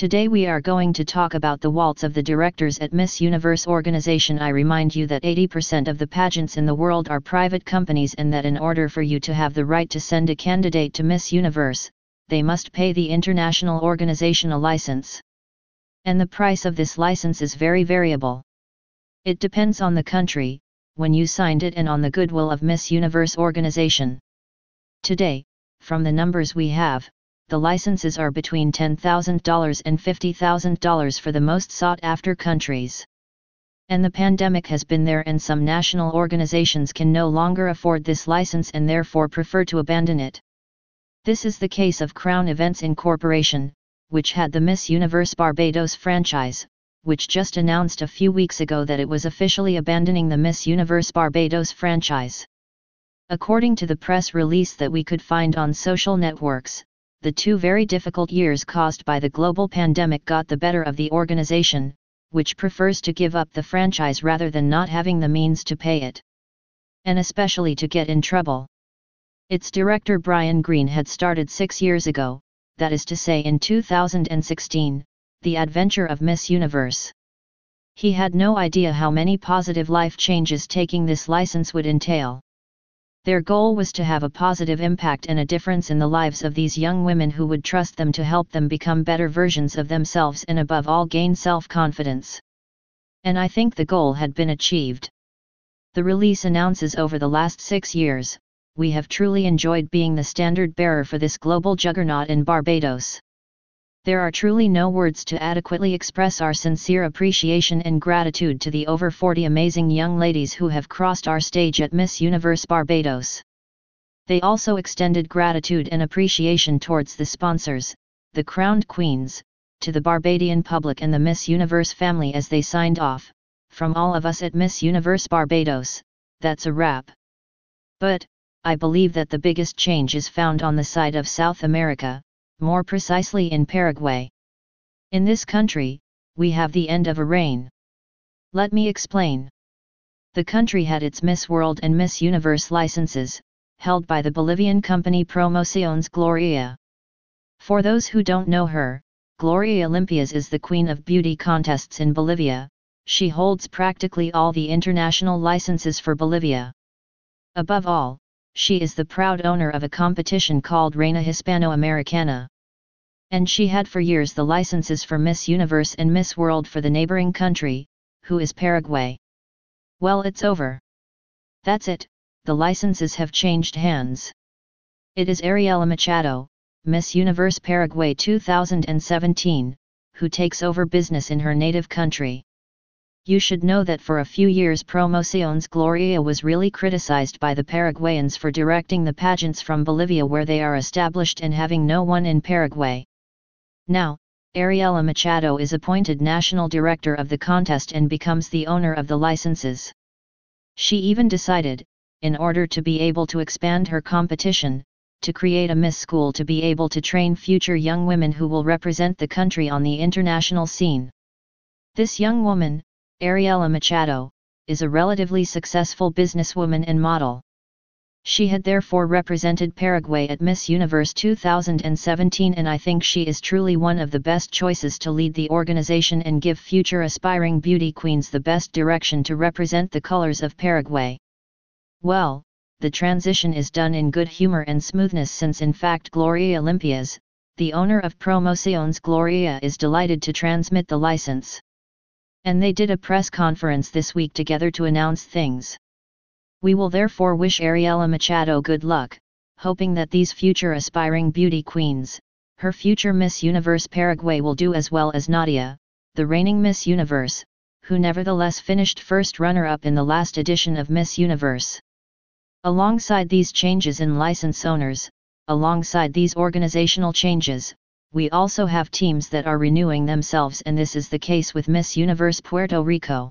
Today we are going to talk about the waltz of the directors at Miss Universe organization. I remind you that 80% of the pageants in the world are private companies and that in order for you to have the right to send a candidate to Miss Universe, they must pay the international organization a license. And the price of this license is very variable. It depends on the country, when you signed it and on the goodwill of Miss Universe organization. Today, from the numbers we have, the licenses are between $10,000 and $50,000 for the most sought after countries. And the pandemic has been there, and some national organizations can no longer afford this license and therefore prefer to abandon it. This is the case of Crown Events Incorporation, which had the Miss Universe Barbados franchise, which just announced a few weeks ago that it was officially abandoning the Miss Universe Barbados franchise. According to the press release that we could find on social networks, the two very difficult years caused by the global pandemic got the better of the organization, which prefers to give up the franchise rather than not having the means to pay it. And especially to get in trouble. Its director Brian Green had started six years ago, that is to say in 2016, the adventure of Miss Universe. He had no idea how many positive life changes taking this license would entail. Their goal was to have a positive impact and a difference in the lives of these young women who would trust them to help them become better versions of themselves and above all gain self-confidence. And I think the goal had been achieved. The release announces over the last six years, we have truly enjoyed being the standard bearer for this global juggernaut in Barbados. There are truly no words to adequately express our sincere appreciation and gratitude to the over 40 amazing young ladies who have crossed our stage at Miss Universe Barbados. They also extended gratitude and appreciation towards the sponsors, the crowned queens, to the Barbadian public and the Miss Universe family as they signed off. From all of us at Miss Universe Barbados, that's a wrap. But, I believe that the biggest change is found on the side of South America, more precisely in Paraguay. In this country, we have the end of a reign. Let me explain. The country had its Miss World and Miss Universe licenses, held by the Bolivian company Promociones Gloria. For those who don't know her, Gloria Limpias is the queen of beauty contests in Bolivia, she holds practically all the international licenses for Bolivia. Above all, she is the proud owner of a competition called Reina Hispano-Americana. And she had for years the licenses for Miss Universe and Miss World for the neighboring country, who is Paraguay. Well it's over. That's it, the licenses have changed hands. It is Ariela Machado, Miss Universe Paraguay 2017, who takes over business in her native country. You should know that for a few years Promociones Gloria was really criticized by the Paraguayans for directing the pageants from Bolivia where they are established and having no one in Paraguay. Now, Ariela Machado is appointed national director of the contest and becomes the owner of the licenses. She even decided, in order to be able to expand her competition, to create a Miss School to be able to train future young women who will represent the country on the international scene. This young woman, Ariela Machado, is a relatively successful businesswoman and model. She had therefore represented Paraguay at Miss Universe 2017 and I think she is truly one of the best choices to lead the organization and give future aspiring beauty queens the best direction to represent the colors of Paraguay. Well, the transition is done in good humor and smoothness since in fact Gloria Limpias, the owner of Promociones Gloria is delighted to transmit the license. And they did a press conference this week together to announce things. We will therefore wish Ariela Machado good luck, hoping that these future aspiring beauty queens, her future Miss Universe Paraguay will do as well as Nadia, the reigning Miss Universe, who nevertheless finished first runner-up in the last edition of Miss Universe. Alongside these changes in license owners, alongside these organizational changes, we also have teams that are renewing themselves and this is the case with Miss Universe Puerto Rico.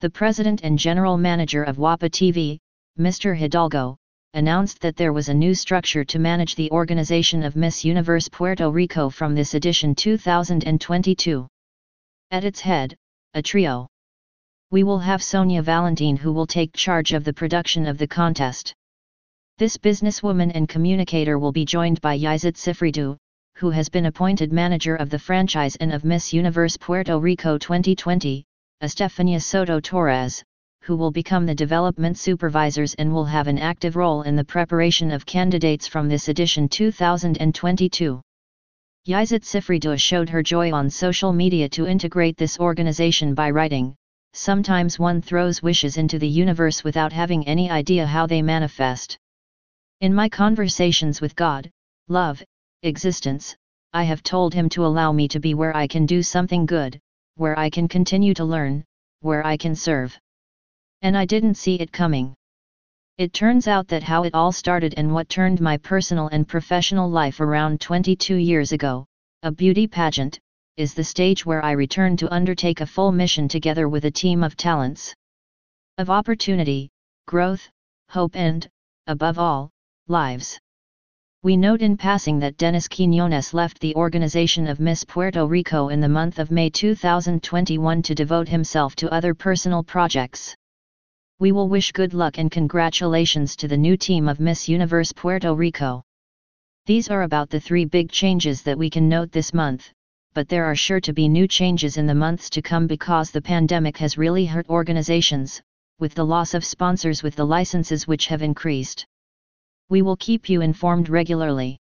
The president and general manager of WAPA TV, Mr. Hidalgo, announced that there was a new structure to manage the organization of Miss Universe Puerto Rico from this edition 2022. At its head, a trio. We will have Sonia Valentin who will take charge of the production of the contest. This businesswoman and communicator will be joined by Yizette Cifredo, who has been appointed manager of the franchise and of Miss Universe Puerto Rico 2020, Estefania Soto Torres, who will become the development supervisors and will have an active role in the preparation of candidates from this edition 2022. Yizette Cifredo showed her joy on social media to integrate this organization by writing, Sometimes one throws wishes into the universe without having any idea how they manifest. In my conversations with God, love, existence, I have told Him to allow me to be where I can do something good, where I can continue to learn, where I can serve. And I didn't see it coming. It turns out that how it all started and what turned my personal and professional life around 22 years ago, a beauty pageant, is the stage where I return to undertake a full mission together with a team of talents. Of opportunity, growth, hope and, above all, lives. We note in passing that Denise Quiñones left the organization of Miss Puerto Rico in the month of May 2021 to devote himself to other personal projects. We will wish good luck and congratulations to the new team of Miss Universe Puerto Rico. These are about the three big changes that we can note this month, but there are sure to be new changes in the months to come because the pandemic has really hurt organizations, with the loss of sponsors with the licenses which have increased. We will keep you informed regularly.